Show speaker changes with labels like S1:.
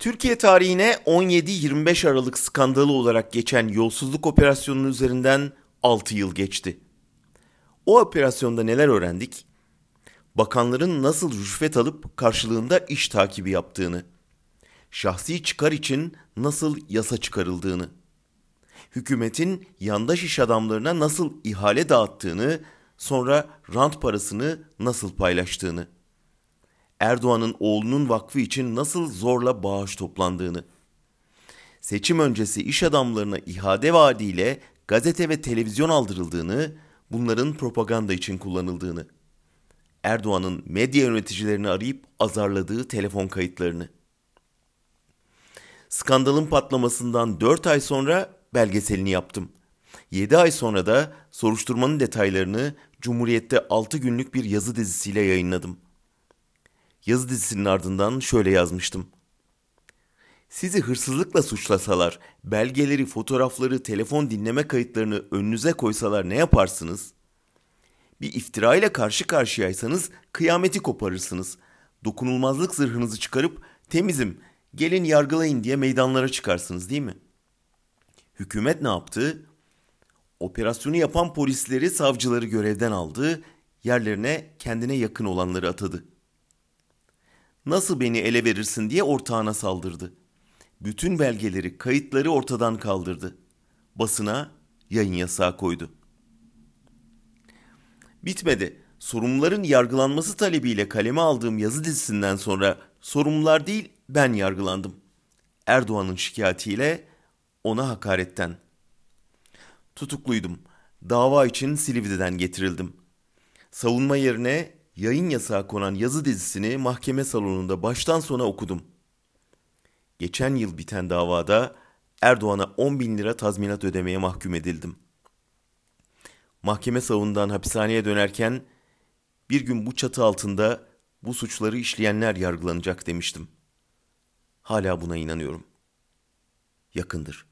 S1: Türkiye tarihine 17-25 Aralık skandalı olarak geçen yolsuzluk operasyonunun üzerinden 6 yıl geçti. O operasyonda neler öğrendik? Bakanların nasıl rüşvet alıp karşılığında iş takibi yaptığını, şahsi çıkar için nasıl yasa çıkarıldığını, hükümetin yandaş iş adamlarına nasıl ihale dağıttığını, sonra rant parasını nasıl paylaştığını, Erdoğan'ın oğlunun vakfı için nasıl zorla bağış toplandığını, seçim öncesi iş adamlarına ihade vaadiyle gazete ve televizyon aldırıldığını, bunların propaganda için kullanıldığını, Erdoğan'ın medya yöneticilerini arayıp azarladığı telefon kayıtlarını. Skandalın patlamasından 4 ay sonra belgeselini yaptım. 7 ay sonra da soruşturmanın detaylarını Cumhuriyet'te 6 günlük bir yazı dizisiyle yayınladım. Yazı dizisinin ardından şöyle yazmıştım. Sizi hırsızlıkla suçlasalar, belgeleri, fotoğrafları, telefon dinleme kayıtlarını önünüze koysalar ne yaparsınız? Bir iftira ile karşı karşıyaysanız kıyameti koparırsınız. Dokunulmazlık zırhınızı çıkarıp temizim, gelin yargılayın diye meydanlara çıkarsınız değil mi? Hükümet ne yaptı? Operasyonu yapan polisleri, savcıları görevden aldı, yerlerine kendine yakın olanları atadı. Nasıl beni ele verirsin diye ortağına saldırdı. Bütün belgeleri, kayıtları ortadan kaldırdı. Basına yayın yasağı koydu. Bitmedi. Sorumluların yargılanması talebiyle kaleme aldığım yazı dizisinden sonra sorumlular değil ben yargılandım. Erdoğan'ın şikayetiyle ona hakaretten. Tutukluydum. Dava için Silivri'den getirildim. Savunma yerine yayın yasağı konan yazı dizisini mahkeme salonunda baştan sona okudum. Geçen yıl biten davada Erdoğan'a 10 bin lira tazminat ödemeye mahkum edildim. Mahkeme salonundan hapishaneye dönerken bir gün bu çatı altında bu suçları işleyenler yargılanacak demiştim. Hala buna inanıyorum. Yakındır.